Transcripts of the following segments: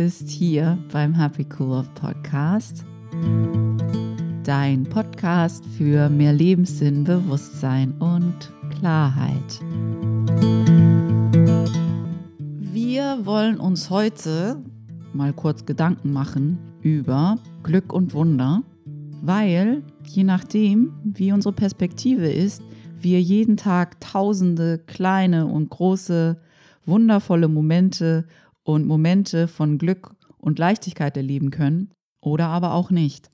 bist hier beim Happy Cool Love Podcast. Dein Podcast für mehr Lebenssinn, Bewusstsein und Klarheit. Wir wollen uns heute mal kurz Gedanken machen über Glück und Wunder, weil je nachdem, wie unsere Perspektive ist, wir jeden Tag tausende kleine und große wundervolle Momente und Momente von Glück und Leichtigkeit erleben können oder aber auch nicht.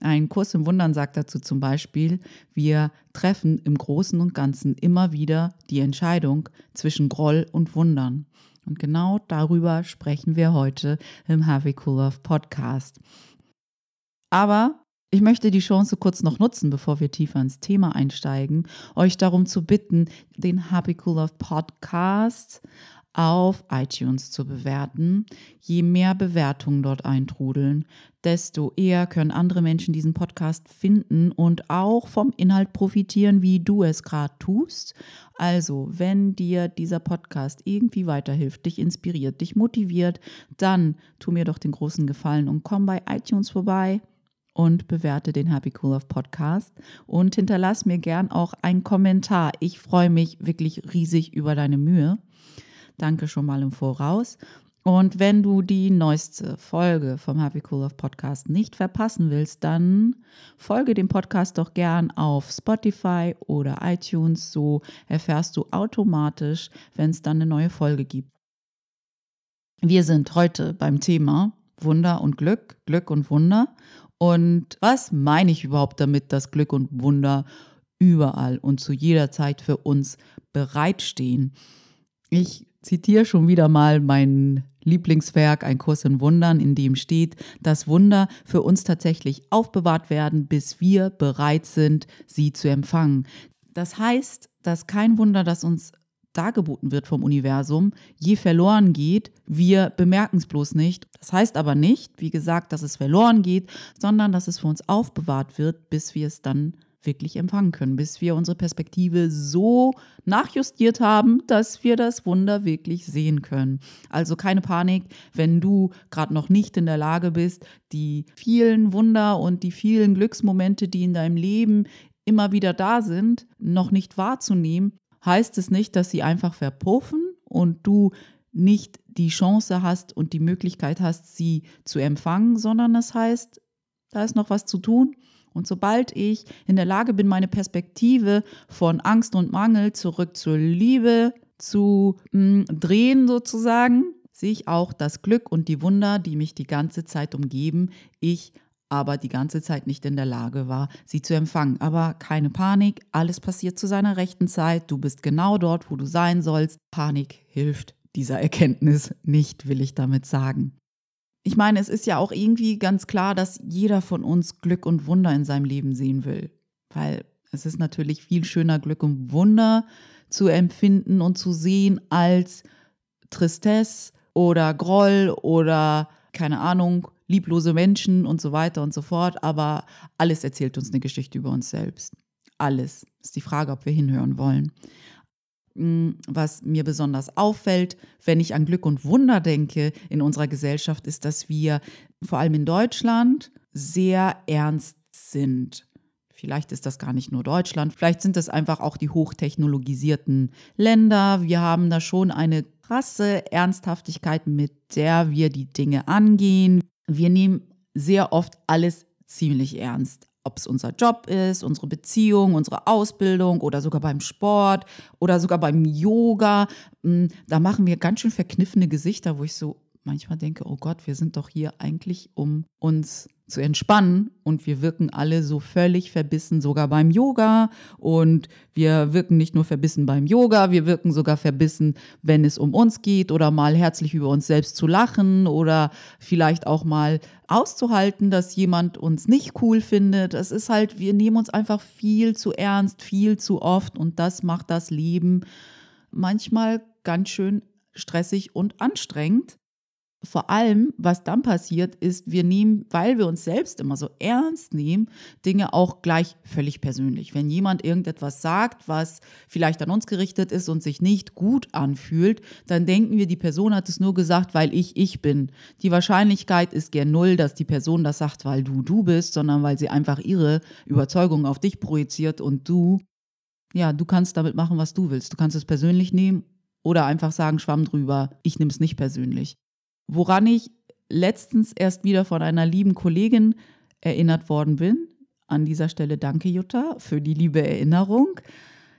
Ein Kurs im Wundern sagt dazu zum Beispiel, wir treffen im Großen und Ganzen immer wieder die Entscheidung zwischen Groll und Wundern. Und genau darüber sprechen wir heute im Happy Cool Love Podcast. Aber ich möchte die Chance kurz noch nutzen, bevor wir tiefer ins Thema einsteigen, euch darum zu bitten, den Happy Cool Love Podcast auf iTunes zu bewerten. Je mehr Bewertungen dort eintrudeln, desto eher können andere Menschen diesen Podcast finden und auch vom Inhalt profitieren, wie du es gerade tust. Also, wenn dir dieser Podcast irgendwie weiterhilft, dich inspiriert, dich motiviert, dann tu mir doch den großen Gefallen und komm bei iTunes vorbei und bewerte den Happy Cool Love Podcast und hinterlass mir gern auch einen Kommentar. Ich freue mich wirklich riesig über deine Mühe. Danke schon mal im Voraus. Und wenn du die neueste Folge vom Happy Cool Love Podcast nicht verpassen willst, dann folge dem Podcast doch gern auf Spotify oder iTunes. So erfährst du automatisch, wenn es dann eine neue Folge gibt. Wir sind heute beim Thema Wunder und Glück, Glück und Wunder. Und was meine ich überhaupt damit, dass Glück und Wunder überall und zu jeder Zeit für uns bereitstehen? Ich zitiere schon wieder mal mein Lieblingswerk, ein Kurs in Wundern, in dem steht, dass Wunder für uns tatsächlich aufbewahrt werden, bis wir bereit sind, sie zu empfangen. Das heißt, dass kein Wunder, das uns dargeboten wird vom Universum, je verloren geht, wir bemerken es bloß nicht. Das heißt aber nicht, wie gesagt, dass es verloren geht, sondern dass es für uns aufbewahrt wird, bis wir es dann wirklich empfangen können, bis wir unsere Perspektive so nachjustiert haben, dass wir das Wunder wirklich sehen können. Also keine Panik, wenn du gerade noch nicht in der Lage bist, die vielen Wunder und die vielen Glücksmomente, die in deinem Leben immer wieder da sind, noch nicht wahrzunehmen, heißt es nicht, dass sie einfach verpuffen und du nicht die Chance hast und die Möglichkeit hast, sie zu empfangen, sondern es das heißt, da ist noch was zu tun und sobald ich in der Lage bin, meine Perspektive von Angst und Mangel zurück zur Liebe zu mh, hm, drehen sozusagen, sehe ich auch das Glück und die Wunder, die mich die ganze Zeit umgeben, ich aber die ganze Zeit nicht in der Lage war, sie zu empfangen. Aber keine Panik, alles passiert zu seiner rechten Zeit, du bist genau dort, wo du sein sollst. Panik hilft dieser Erkenntnis nicht, will ich damit sagen ich meine, es ist ja auch irgendwie ganz klar, dass jeder von uns Glück und Wunder in seinem Leben sehen will. Weil es ist natürlich viel schöner, Glück und Wunder zu empfinden und zu sehen als Tristesse oder Groll oder keine Ahnung, lieblose Menschen und so weiter und so fort. Aber alles erzählt uns eine Geschichte über uns selbst. Alles. Ist die Frage, ob wir hinhören wollen. Hm, was mir besonders auffällt, wenn ich an Glück und Wunder denke in unserer Gesellschaft, ist, dass wir vor allem in Deutschland sehr ernst sind. Vielleicht ist das gar nicht nur Deutschland, vielleicht sind das einfach auch die hochtechnologisierten Länder. Wir haben da schon eine krasse Ernsthaftigkeit, mit der wir die Dinge angehen. Wir nehmen sehr oft alles ziemlich ernst ob es unser Job ist, unsere Beziehung, unsere Ausbildung oder sogar beim Sport oder sogar beim Yoga. Hm, da machen wir ganz schön verkniffene Gesichter, wo ich so manchmal denke, oh Gott, wir sind doch hier eigentlich, um uns zu entspannen und wir wirken alle so völlig verbissen, sogar beim Yoga und wir wirken nicht nur verbissen beim Yoga, wir wirken sogar verbissen, wenn es um uns geht oder mal herzlich über uns selbst zu lachen oder vielleicht auch mal auszuhalten, dass jemand uns nicht cool findet. Es ist halt, wir nehmen uns einfach viel zu ernst, viel zu oft und das macht das Leben manchmal ganz schön stressig und anstrengend. Vor allem, was dann passiert, ist, wir nehmen, weil wir uns selbst immer so ernst nehmen, Dinge auch gleich völlig persönlich. Wenn jemand irgendetwas sagt, was vielleicht an uns gerichtet ist und sich nicht gut anfühlt, dann denken wir, die Person hat es nur gesagt, weil ich ich bin. Die Wahrscheinlichkeit ist gern null, dass die Person das sagt, weil du du bist, sondern weil sie einfach ihre Überzeugung auf dich projiziert und du, ja, du kannst damit machen, was du willst. Du kannst es persönlich nehmen oder einfach sagen, schwamm drüber, ich nehme es nicht persönlich. Woran ich letztens erst wieder von einer lieben Kollegin erinnert worden bin. An dieser Stelle danke Jutta für die liebe Erinnerung.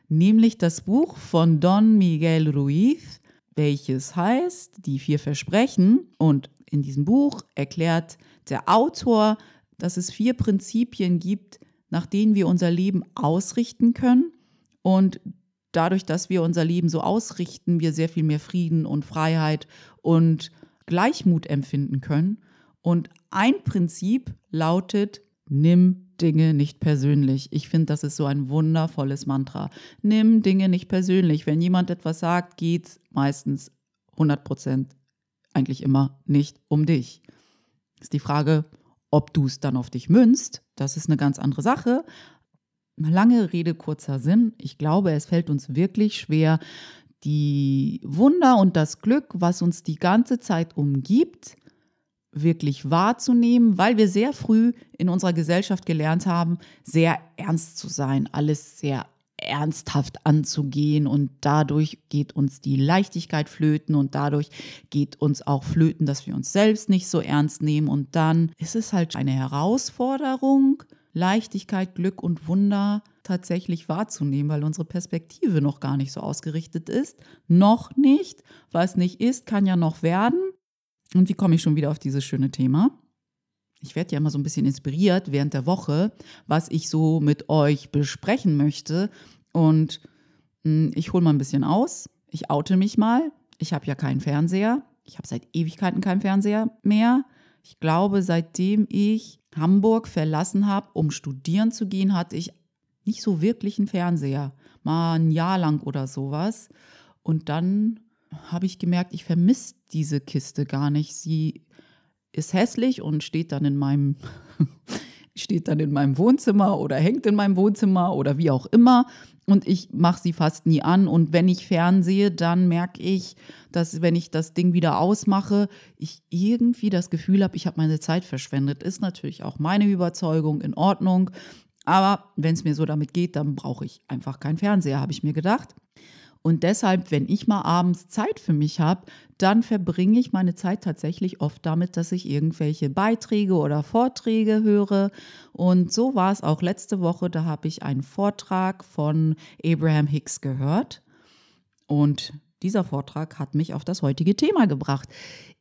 Nämlich das Buch von Don Miguel Ruiz, welches heißt Die vier Versprechen. Und in diesem Buch erklärt der Autor, dass es vier Prinzipien gibt, nach denen wir unser Leben ausrichten können. Und dadurch, dass wir unser Leben so ausrichten, wir sehr viel mehr Frieden und Freiheit und Gleichmut empfinden können. Und ein Prinzip lautet, nimm Dinge nicht persönlich. Ich finde, das ist so ein wundervolles Mantra. Nimm Dinge nicht persönlich. Wenn jemand etwas sagt, geht es meistens 100 Prozent, eigentlich immer nicht um dich. Ist die Frage, ob du es dann auf dich münzt. Das ist eine ganz andere Sache. Lange Rede, kurzer Sinn. Ich glaube, es fällt uns wirklich schwer, die Wunder und das Glück, was uns die ganze Zeit umgibt, wirklich wahrzunehmen, weil wir sehr früh in unserer Gesellschaft gelernt haben, sehr ernst zu sein, alles sehr ernsthaft anzugehen. Und dadurch geht uns die Leichtigkeit flöten und dadurch geht uns auch flöten, dass wir uns selbst nicht so ernst nehmen. Und dann ist es halt eine Herausforderung, Leichtigkeit, Glück und Wunder tatsächlich wahrzunehmen, weil unsere Perspektive noch gar nicht so ausgerichtet ist. Noch nicht. Was nicht ist, kann ja noch werden. Und wie komme ich schon wieder auf dieses schöne Thema? Ich werde ja immer so ein bisschen inspiriert während der Woche, was ich so mit euch besprechen möchte. Und hm, ich hole mal ein bisschen aus. Ich oute mich mal. Ich habe ja keinen Fernseher. Ich habe seit Ewigkeiten keinen Fernseher mehr. Ich glaube, seitdem ich Hamburg verlassen habe, um studieren zu gehen, hatte ich nicht so wirklich einen Fernseher. Mal ein Jahr lang oder sowas. Und dann habe ich gemerkt, ich vermisse diese Kiste gar nicht. Sie ist hässlich und steht dann in meinem steht dann in meinem Wohnzimmer oder hängt in meinem Wohnzimmer oder wie auch immer. Und ich mache sie fast nie an. Und wenn ich fernsehe, dann merke ich, dass wenn ich das Ding wieder ausmache, ich irgendwie das Gefühl habe, ich habe meine Zeit verschwendet. Ist natürlich auch meine Überzeugung in Ordnung. Aber wenn es mir so damit geht, dann brauche ich einfach keinen Fernseher, habe ich mir gedacht. Und deshalb, wenn ich mal abends Zeit für mich habe, dann verbringe ich meine Zeit tatsächlich oft damit, dass ich irgendwelche Beiträge oder Vorträge höre. Und so war es auch letzte Woche. Da habe ich einen Vortrag von Abraham Hicks gehört. Und dieser Vortrag hat mich auf das heutige Thema gebracht.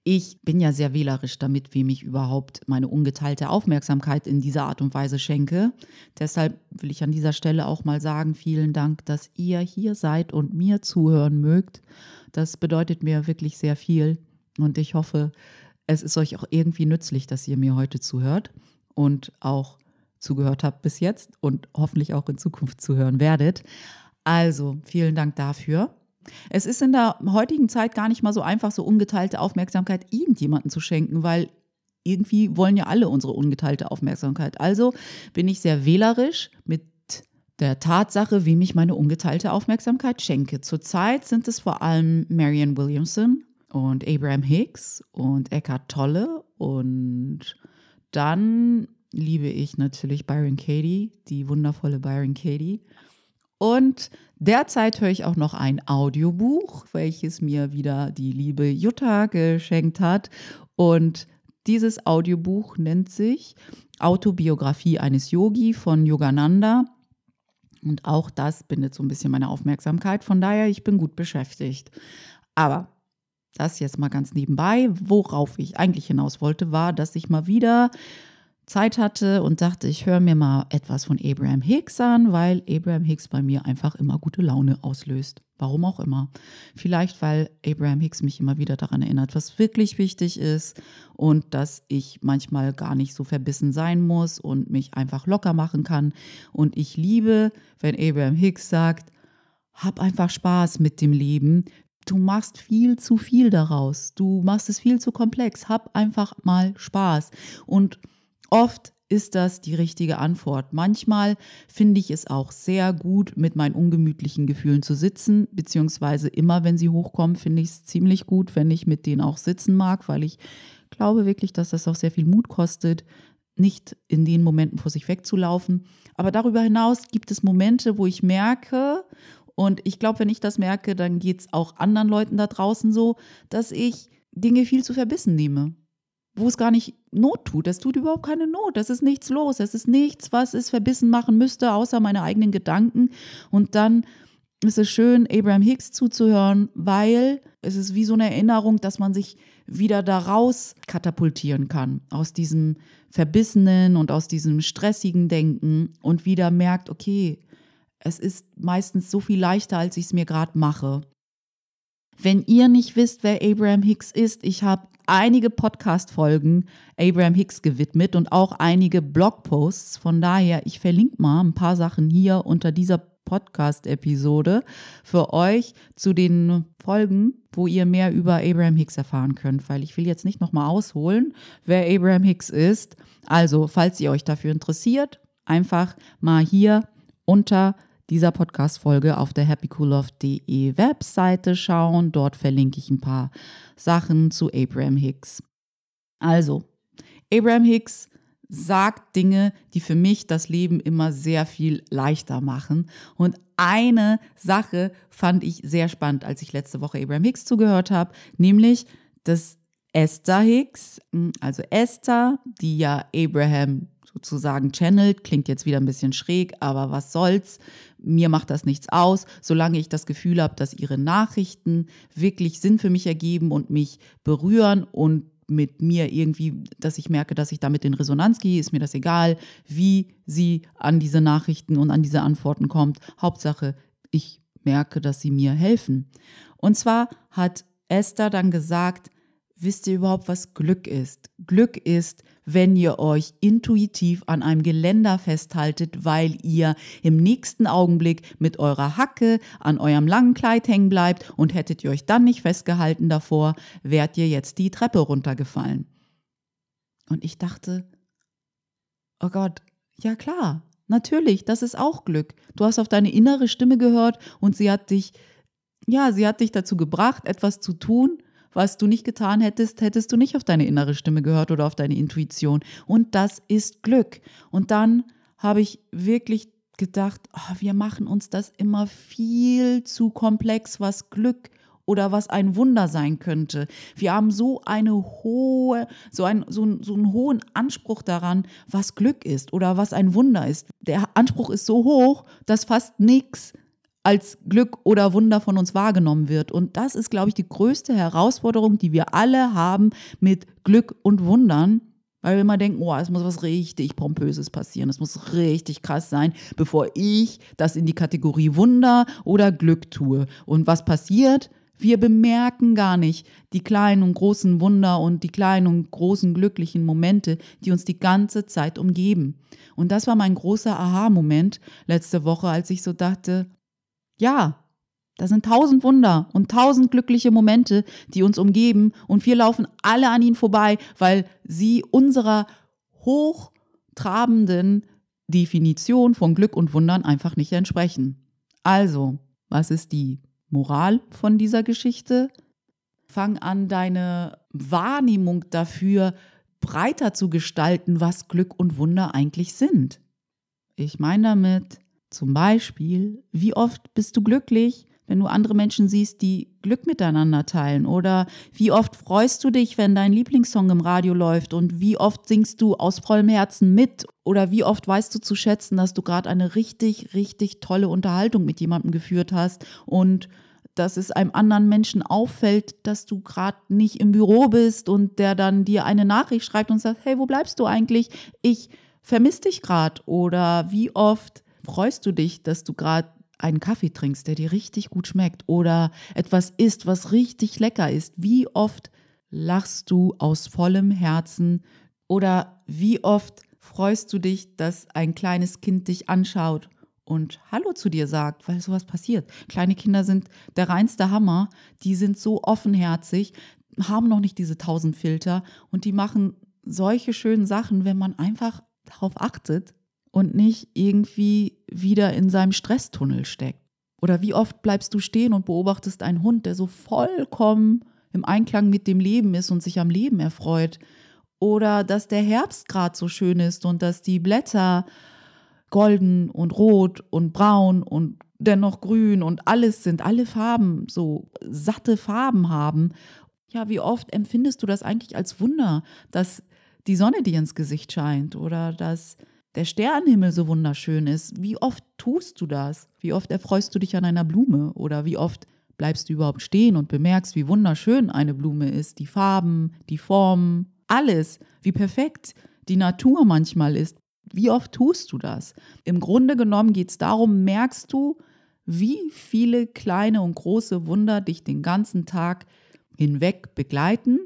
Ich bin ja sehr wählerisch damit, wem ich überhaupt meine ungeteilte Aufmerksamkeit in dieser Art und Weise schenke. Deshalb will ich an dieser Stelle auch mal sagen, vielen Dank, dass ihr hier seid und mir zuhören mögt. Das bedeutet mir wirklich sehr viel und ich hoffe, es ist euch auch irgendwie nützlich, dass ihr mir heute zuhört und auch zugehört habt bis jetzt und hoffentlich auch in Zukunft zuhören werdet. Also, vielen Dank dafür. Es ist in der heutigen Zeit gar nicht mal so einfach, so ungeteilte Aufmerksamkeit irgendjemanden zu schenken, weil irgendwie wollen ja alle unsere ungeteilte Aufmerksamkeit. Also bin ich sehr wählerisch mit der Tatsache, wem ich meine ungeteilte Aufmerksamkeit schenke. Zurzeit sind es vor allem Marianne Williamson und Abraham Hicks und Eckhart Tolle und dann liebe ich natürlich Byron Katie, die wundervolle Byron Katie. Und derzeit höre ich auch noch ein Audiobuch, welches mir wieder die liebe Jutta geschenkt hat. Und dieses Audiobuch nennt sich Autobiografie eines Yogi von Yogananda. Und auch das bindet so ein bisschen meine Aufmerksamkeit. Von daher, ich bin gut beschäftigt. Aber das jetzt mal ganz nebenbei. Worauf ich eigentlich hinaus wollte, war, dass ich mal wieder Zeit hatte und dachte, ich höre mir mal etwas von Abraham Hicks an, weil Abraham Hicks bei mir einfach immer gute Laune auslöst. Warum auch immer. Vielleicht, weil Abraham Hicks mich immer wieder daran erinnert, was wirklich wichtig ist und dass ich manchmal gar nicht so verbissen sein muss und mich einfach locker machen kann. Und ich liebe, wenn Abraham Hicks sagt, hab einfach Spaß mit dem Leben. du machst viel zu viel daraus. Du machst es viel zu komplex. Hab einfach mal Spaß. Und oft ist das die richtige Antwort. Manchmal finde ich es auch sehr gut, mit meinen ungemütlichen Gefühlen zu sitzen, beziehungsweise immer, wenn sie hochkommen, finde ich es ziemlich gut, wenn ich mit denen auch sitzen mag, weil ich glaube wirklich, dass das auch sehr viel Mut kostet, nicht in den Momenten vor sich wegzulaufen. Aber darüber hinaus gibt es Momente, wo ich merke, und ich glaube, wenn ich das merke, dann geht es auch anderen Leuten da draußen so, dass ich Dinge viel zu verbissen nehme wo es gar nicht Not tut. Es tut überhaupt keine Not. Es ist nichts los. Es ist nichts, was es verbissen machen müsste, außer meine eigenen Gedanken. Und dann ist es schön, Abraham Hicks zuzuhören, weil es ist wie so eine Erinnerung, dass man sich wieder daraus katapultieren kann, aus diesem verbissenen und aus diesem stressigen Denken und wieder merkt, okay, es ist meistens so viel leichter, als ich es mir gerade mache. Wenn ihr nicht wisst, wer Abraham Hicks ist, ich habe einige Podcast-Folgen Abraham Hicks gewidmet und auch einige Blogposts. Von daher, ich verlinke mal ein paar Sachen hier unter dieser Podcast-Episode für euch zu den Folgen, wo ihr mehr über Abraham Hicks erfahren könnt, weil ich will jetzt nicht nochmal ausholen, wer Abraham Hicks ist. Also, falls ihr euch dafür interessiert, einfach mal hier unter dieser Podcast-Folge auf der happycoolove.de Webseite schauen. Dort verlinke ich ein paar Sachen zu Abraham Hicks. Also, Abraham Hicks sagt Dinge, die für mich das Leben immer sehr viel leichter machen. Und eine Sache fand ich sehr spannend, als ich letzte Woche Abraham Hicks zugehört habe, nämlich, dass Esther Hicks, also Esther, die ja Abraham sozusagen channelt. Klingt jetzt wieder ein bisschen schräg, aber was soll's? Mir macht das nichts aus, solange ich das Gefühl habe, dass ihre Nachrichten wirklich Sinn für mich ergeben und mich berühren und mit mir irgendwie, dass ich merke, dass ich damit in Resonanz gehe, ist mir das egal, wie sie an diese Nachrichten und an diese Antworten kommt. Hauptsache, ich merke, dass sie mir helfen. Und zwar hat Esther dann gesagt, wisst ihr überhaupt, was Glück ist? Glück ist, wenn ihr euch intuitiv an einem Geländer festhaltet, weil ihr im nächsten Augenblick mit eurer Hacke an eurem langen Kleid hängen bleibt und hättet ihr euch dann nicht festgehalten davor, wärt ihr jetzt die Treppe runtergefallen. Und ich dachte, oh Gott, ja klar, natürlich, das ist auch Glück. Du hast auf deine innere Stimme gehört und sie hat dich, ja, sie hat dich dazu gebracht, etwas zu tun, was du nicht getan hättest, hättest du nicht auf deine innere Stimme gehört oder auf deine Intuition. Und das ist Glück. Und dann habe ich wirklich gedacht, oh, wir machen uns das immer viel zu komplex, was Glück oder was ein Wunder sein könnte. Wir haben so eine hohe, so, ein, so, so einen hohen Anspruch daran, was Glück ist oder was ein Wunder ist. Der Anspruch ist so hoch, dass fast nichts als Glück oder Wunder von uns wahrgenommen wird. Und das ist, glaube ich, die größte Herausforderung, die wir alle haben mit Glück und Wundern. Weil wir immer denken, oh, es muss was richtig Pompöses passieren, es muss richtig krass sein, bevor ich das in die Kategorie Wunder oder Glück tue. Und was passiert? Wir bemerken gar nicht die kleinen und großen Wunder und die kleinen und großen glücklichen Momente, die uns die ganze Zeit umgeben. Und das war mein großer Aha-Moment letzte Woche, als ich so dachte, ja, da sind tausend Wunder und tausend glückliche Momente, die uns umgeben und wir laufen alle an ihnen vorbei, weil sie unserer hochtrabenden Definition von Glück und Wundern einfach nicht entsprechen. Also, was ist die Moral von dieser Geschichte? Fang an, deine Wahrnehmung dafür breiter zu gestalten, was Glück und Wunder eigentlich sind. Ich meine damit, zum Beispiel, wie oft bist du glücklich, wenn du andere Menschen siehst, die Glück miteinander teilen? Oder wie oft freust du dich, wenn dein Lieblingssong im Radio läuft? Und wie oft singst du aus vollem Herzen mit? Oder wie oft weißt du zu schätzen, dass du gerade eine richtig, richtig tolle Unterhaltung mit jemandem geführt hast und dass es einem anderen Menschen auffällt, dass du gerade nicht im Büro bist und der dann dir eine Nachricht schreibt und sagt, hey, wo bleibst du eigentlich? Ich vermisse dich gerade. Oder wie oft freust du dich, dass du gerade einen Kaffee trinkst, der dir richtig gut schmeckt oder etwas isst, was richtig lecker ist. Wie oft lachst du aus vollem Herzen oder wie oft freust du dich, dass ein kleines Kind dich anschaut und Hallo zu dir sagt, weil sowas passiert. Kleine Kinder sind der reinste Hammer, die sind so offenherzig, haben noch nicht diese tausend Filter und die machen solche schönen Sachen, wenn man einfach darauf achtet und nicht irgendwie wieder in seinem Stresstunnel steckt. Oder wie oft bleibst du stehen und beobachtest einen Hund, der so vollkommen im Einklang mit dem Leben ist und sich am Leben erfreut. Oder dass der Herbst gerade so schön ist und dass die Blätter golden und rot und braun und dennoch grün und alles sind, alle Farben, so satte Farben haben. Ja, wie oft empfindest du das eigentlich als Wunder, dass die Sonne dir ins Gesicht scheint oder dass der Sternenhimmel so wunderschön ist? Wie oft tust du das? Wie oft erfreust du dich an einer Blume oder wie oft bleibst du überhaupt stehen und bemerkst, wie wunderschön eine Blume ist, die Farben, die Formen, alles, wie perfekt die Natur manchmal ist. Wie oft tust du das? Im Grunde genommen geht es darum, merkst du, wie viele kleine und große Wunder dich den ganzen Tag hinweg begleiten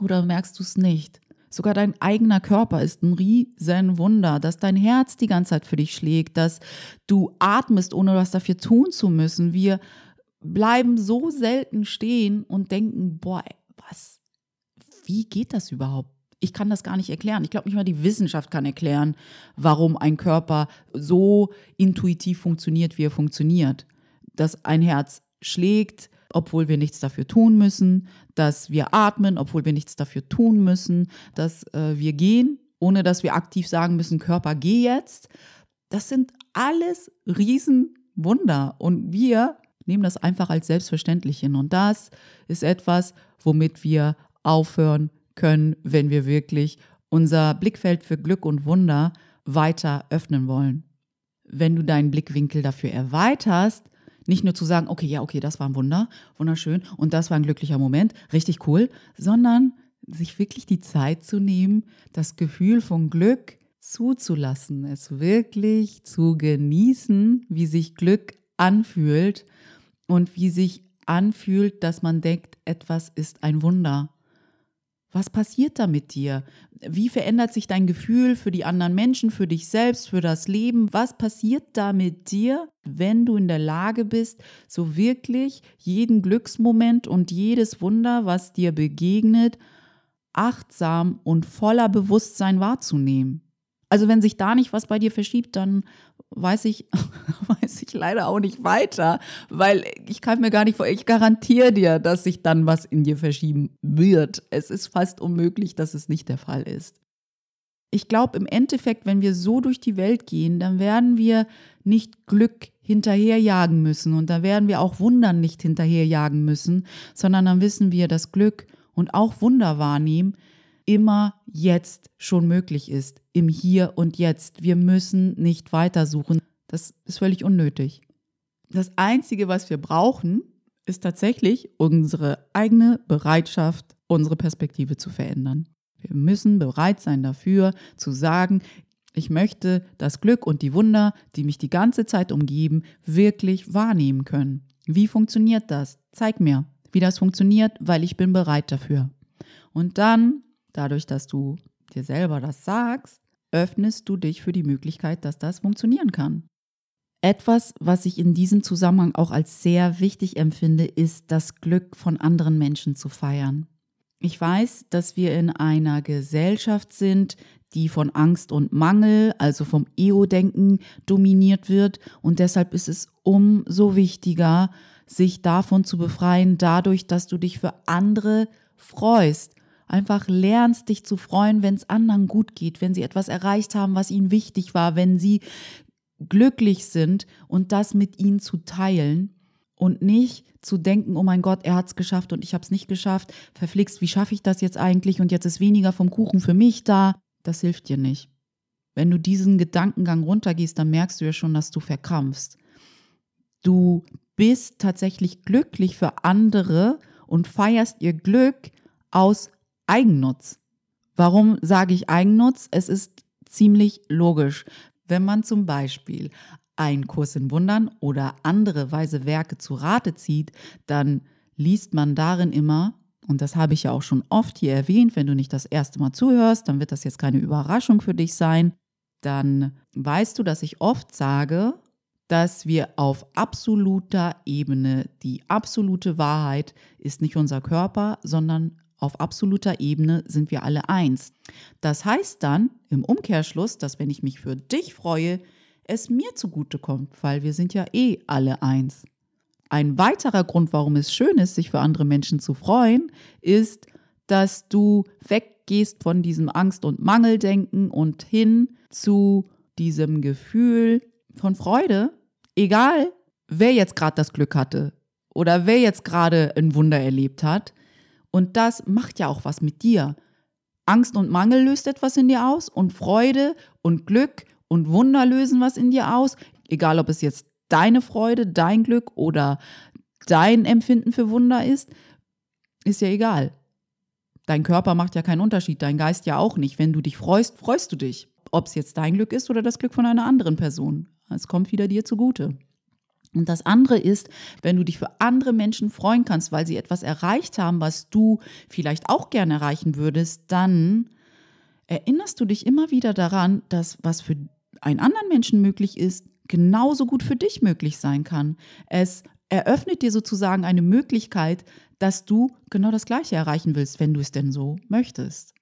oder merkst du es nicht? Sogar dein eigener Körper ist ein riesen Wunder, dass dein Herz die ganze Zeit für dich schlägt, dass du atmest, ohne was dafür tun zu müssen. Wir bleiben so selten stehen und denken, boah, was, wie geht das überhaupt? Ich kann das gar nicht erklären. Ich glaube nicht mal die Wissenschaft kann erklären, warum ein Körper so intuitiv funktioniert, wie er funktioniert. Dass ein Herz schlägt, obwohl wir nichts dafür tun müssen, dass wir atmen, obwohl wir nichts dafür tun müssen, dass äh, wir gehen, ohne dass wir aktiv sagen müssen, Körper, geh jetzt. Das sind alles Riesenwunder und wir nehmen das einfach als selbstverständlich hin. Und das ist etwas, womit wir aufhören können, wenn wir wirklich unser Blickfeld für Glück und Wunder weiter öffnen wollen. Wenn du deinen Blickwinkel dafür erweiterst, nicht nur zu sagen, okay, ja, okay, das war ein Wunder, wunderschön und das war ein glücklicher Moment, richtig cool, sondern sich wirklich die Zeit zu nehmen, das Gefühl von Glück zuzulassen, es wirklich zu genießen, wie sich Glück anfühlt und wie sich anfühlt, dass man denkt, etwas ist ein Wunder. Was passiert da mit dir? Wie verändert sich dein Gefühl für die anderen Menschen, für dich selbst, für das Leben? Was passiert da mit dir, wenn du in der Lage bist, so wirklich jeden Glücksmoment und jedes Wunder, was dir begegnet, achtsam und voller Bewusstsein wahrzunehmen? Also wenn sich da nicht was bei dir verschiebt, dann weiß ich, weiß ich leider auch nicht weiter, weil ich kann mir gar nicht vor, ich garantiere dir, dass sich dann was in dir verschieben wird. Es ist fast unmöglich, dass es nicht der Fall ist. Ich glaube, im Endeffekt, wenn wir so durch die Welt gehen, dann werden wir nicht Glück hinterherjagen müssen und da werden wir auch Wundern nicht hinterherjagen müssen, sondern dann wissen wir, dass Glück und auch Wunder wahrnehmen immer jetzt schon möglich ist, im Hier und Jetzt. Wir müssen nicht weitersuchen. Das ist völlig unnötig. Das Einzige, was wir brauchen, ist tatsächlich unsere eigene Bereitschaft, unsere Perspektive zu verändern. Wir müssen bereit sein dafür, zu sagen, ich möchte das Glück und die Wunder, die mich die ganze Zeit umgeben, wirklich wahrnehmen können. Wie funktioniert das? Zeig mir, wie das funktioniert, weil ich bin bereit dafür. Und dann Dadurch, dass du dir selber das sagst, öffnest du dich für die Möglichkeit, dass das funktionieren kann. Etwas, was ich in diesem Zusammenhang auch als sehr wichtig empfinde, ist das Glück von anderen Menschen zu feiern. Ich weiß, dass wir in einer Gesellschaft sind, die von Angst und Mangel, also vom Ego-Denken dominiert wird und deshalb ist es umso wichtiger, sich davon zu befreien, dadurch, dass du dich für andere freust, einfach lernst, dich zu freuen, wenn es anderen gut geht, wenn sie etwas erreicht haben, was ihnen wichtig war, wenn sie glücklich sind und das mit ihnen zu teilen und nicht zu denken, oh mein Gott, er hat es geschafft und ich habe es nicht geschafft, verflixt, wie schaffe ich das jetzt eigentlich und jetzt ist weniger vom Kuchen für mich da, das hilft dir nicht. Wenn du diesen Gedankengang runtergehst, dann merkst du ja schon, dass du verkrampfst. Du bist tatsächlich glücklich für andere und feierst ihr Glück aus Eigennutz. Warum sage ich Eigennutz? Es ist ziemlich logisch. Wenn man zum Beispiel einen Kurs in Wundern oder andere weise Werke zu Rate zieht, dann liest man darin immer, und das habe ich ja auch schon oft hier erwähnt, wenn du nicht das erste Mal zuhörst, dann wird das jetzt keine Überraschung für dich sein, dann weißt du, dass ich oft sage, dass wir auf absoluter Ebene, die absolute Wahrheit ist nicht unser Körper, sondern auf absoluter Ebene sind wir alle eins. Das heißt dann im Umkehrschluss, dass wenn ich mich für dich freue, es mir zugutekommt, weil wir sind ja eh alle eins. Ein weiterer Grund, warum es schön ist, sich für andere Menschen zu freuen, ist, dass du weggehst von diesem Angst- und Mangeldenken und hin zu diesem Gefühl von Freude, egal wer jetzt gerade das Glück hatte oder wer jetzt gerade ein Wunder erlebt hat. Und das macht ja auch was mit dir. Angst und Mangel löst etwas in dir aus und Freude und Glück und Wunder lösen was in dir aus. Egal, ob es jetzt deine Freude, dein Glück oder dein Empfinden für Wunder ist, ist ja egal. Dein Körper macht ja keinen Unterschied, dein Geist ja auch nicht. Wenn du dich freust, freust du dich. Ob es jetzt dein Glück ist oder das Glück von einer anderen Person. Es kommt wieder dir zugute. Und das andere ist, wenn du dich für andere Menschen freuen kannst, weil sie etwas erreicht haben, was du vielleicht auch gerne erreichen würdest, dann erinnerst du dich immer wieder daran, dass was für einen anderen Menschen möglich ist, genauso gut für dich möglich sein kann. Es eröffnet dir sozusagen eine Möglichkeit, dass du genau das Gleiche erreichen willst, wenn du es denn so möchtest.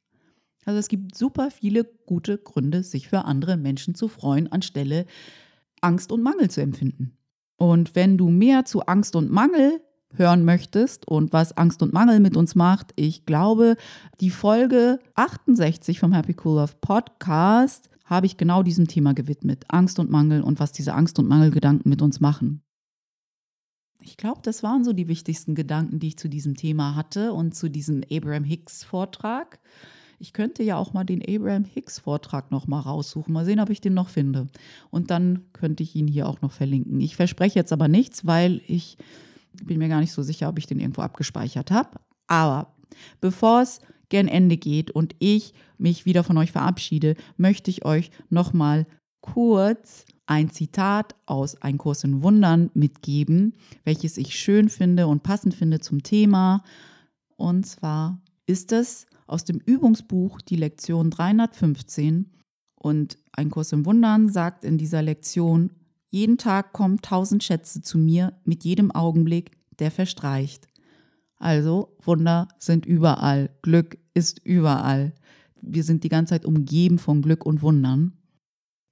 Also es gibt super viele gute Gründe, sich für andere Menschen zu freuen, anstelle Angst und Mangel zu empfinden. Und wenn du mehr zu Angst und Mangel hören möchtest und was Angst und Mangel mit uns macht, ich glaube, die Folge 68 vom Happy Cool Love Podcast habe ich genau diesem Thema gewidmet. Angst und Mangel und was diese Angst und Mangelgedanken mit uns machen. Ich glaube, das waren so die wichtigsten Gedanken, die ich zu diesem Thema hatte und zu diesem Abraham Hicks Vortrag. Ich könnte ja auch mal den Abraham Hicks Vortrag noch mal raussuchen, mal sehen, ob ich den noch finde. Und dann könnte ich ihn hier auch noch verlinken. Ich verspreche jetzt aber nichts, weil ich bin mir gar nicht so sicher, ob ich den irgendwo abgespeichert habe. Aber bevor es gern Ende geht und ich mich wieder von euch verabschiede, möchte ich euch noch mal kurz ein Zitat aus Ein Kurs in Wundern mitgeben, welches ich schön finde und passend finde zum Thema. Und zwar ist es aus dem Übungsbuch die Lektion 315 und ein Kurs im Wundern sagt in dieser Lektion, jeden Tag kommen tausend Schätze zu mir mit jedem Augenblick, der verstreicht. Also Wunder sind überall, Glück ist überall. Wir sind die ganze Zeit umgeben von Glück und Wundern.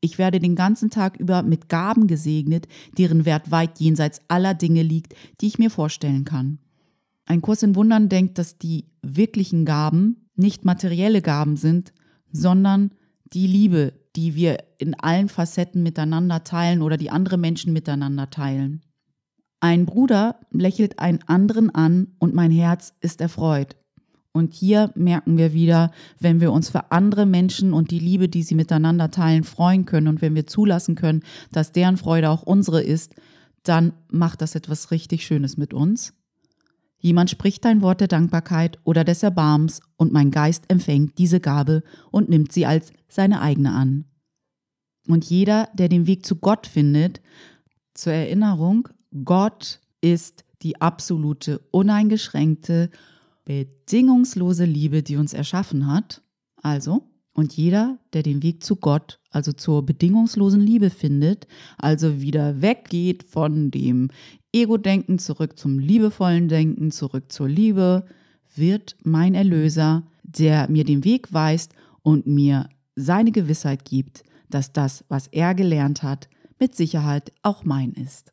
Ich werde den ganzen Tag über mit Gaben gesegnet, deren Wert weit jenseits aller Dinge liegt, die ich mir vorstellen kann. Ein Kurs in Wundern denkt, dass die wirklichen Gaben nicht materielle Gaben sind, sondern die Liebe, die wir in allen Facetten miteinander teilen oder die andere Menschen miteinander teilen. Ein Bruder lächelt einen anderen an und mein Herz ist erfreut. Und hier merken wir wieder, wenn wir uns für andere Menschen und die Liebe, die sie miteinander teilen, freuen können und wenn wir zulassen können, dass deren Freude auch unsere ist, dann macht das etwas richtig Schönes mit uns. Jemand spricht ein Wort der Dankbarkeit oder des Erbarmens und mein Geist empfängt diese Gabe und nimmt sie als seine eigene an. Und jeder, der den Weg zu Gott findet, zur Erinnerung, Gott ist die absolute, uneingeschränkte, bedingungslose Liebe, die uns erschaffen hat. Also, und jeder, der den Weg zu Gott, also zur bedingungslosen Liebe findet, also wieder weggeht von dem Ego-Denken zurück zum liebevollen Denken, zurück zur Liebe, wird mein Erlöser, der mir den Weg weist und mir seine Gewissheit gibt, dass das, was er gelernt hat, mit Sicherheit auch mein ist.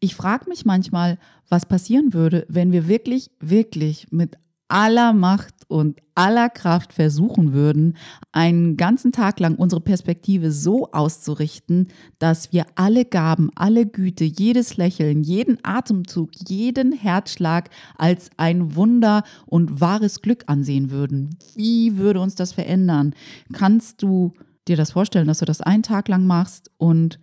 Ich frage mich manchmal, was passieren würde, wenn wir wirklich, wirklich mit aller Macht und aller Kraft versuchen würden, einen ganzen Tag lang unsere Perspektive so auszurichten, dass wir alle Gaben, alle Güte, jedes Lächeln, jeden Atemzug, jeden Herzschlag als ein Wunder und wahres Glück ansehen würden. Wie würde uns das verändern? Kannst du dir das vorstellen, dass du das einen Tag lang machst und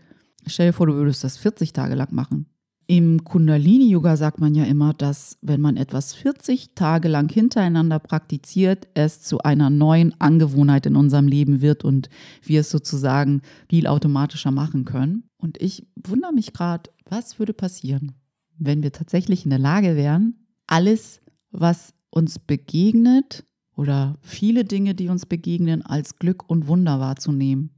stell dir vor, du würdest das 40 Tage lang machen? Im Kundalini-Yoga sagt man ja immer, dass wenn man etwas 40 Tage lang hintereinander praktiziert, es zu einer neuen Angewohnheit in unserem Leben wird und wir es sozusagen viel automatischer machen können. Und ich wundere mich gerade, was würde passieren, wenn wir tatsächlich in der Lage wären, alles, was uns begegnet oder viele Dinge, die uns begegnen, als Glück und Wunder wahrzunehmen.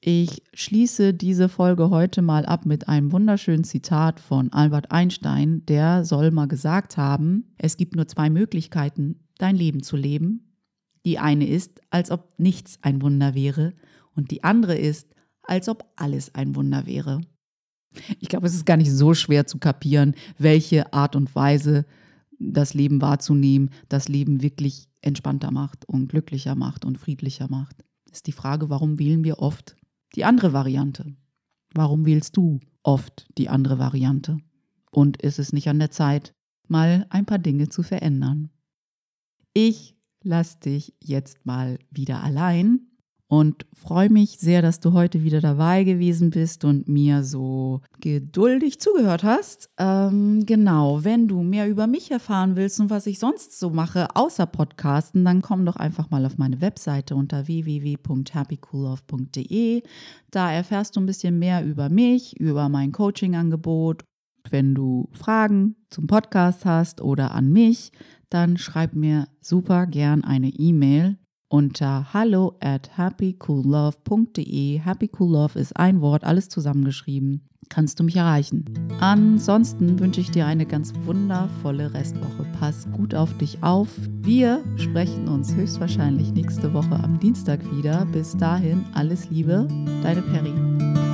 Ich schließe diese Folge heute mal ab mit einem wunderschönen Zitat von Albert Einstein. Der soll mal gesagt haben, es gibt nur zwei Möglichkeiten, dein Leben zu leben. Die eine ist, als ob nichts ein Wunder wäre und die andere ist, als ob alles ein Wunder wäre. Ich glaube, es ist gar nicht so schwer zu kapieren, welche Art und Weise das Leben wahrzunehmen, das Leben wirklich entspannter macht und glücklicher macht und friedlicher macht. Ist die Frage, warum wählen wir oft die andere Variante? Warum wählst du oft die andere Variante? Und ist es nicht an der Zeit, mal ein paar Dinge zu verändern? Ich lasse dich jetzt mal wieder allein und freue mich sehr, dass du heute wieder dabei gewesen bist und mir so geduldig zugehört hast. Ähm, genau, wenn du mehr über mich erfahren willst und was ich sonst so mache, außer Podcasten, dann komm doch einfach mal auf meine Webseite unter www.happycoolove.de. Da erfährst du ein bisschen mehr über mich, über mein Coaching-Angebot. Wenn du Fragen zum Podcast hast oder an mich, dann schreib mir super gern eine E-Mail unter hallo at happycoollove.de. Happy Cool Love ist ein Wort, alles zusammengeschrieben. Kannst du mich erreichen. Ansonsten wünsche ich dir eine ganz wundervolle Restwoche. Pass gut auf dich auf. Wir sprechen uns höchstwahrscheinlich nächste Woche am Dienstag wieder. Bis dahin alles Liebe, deine Perry.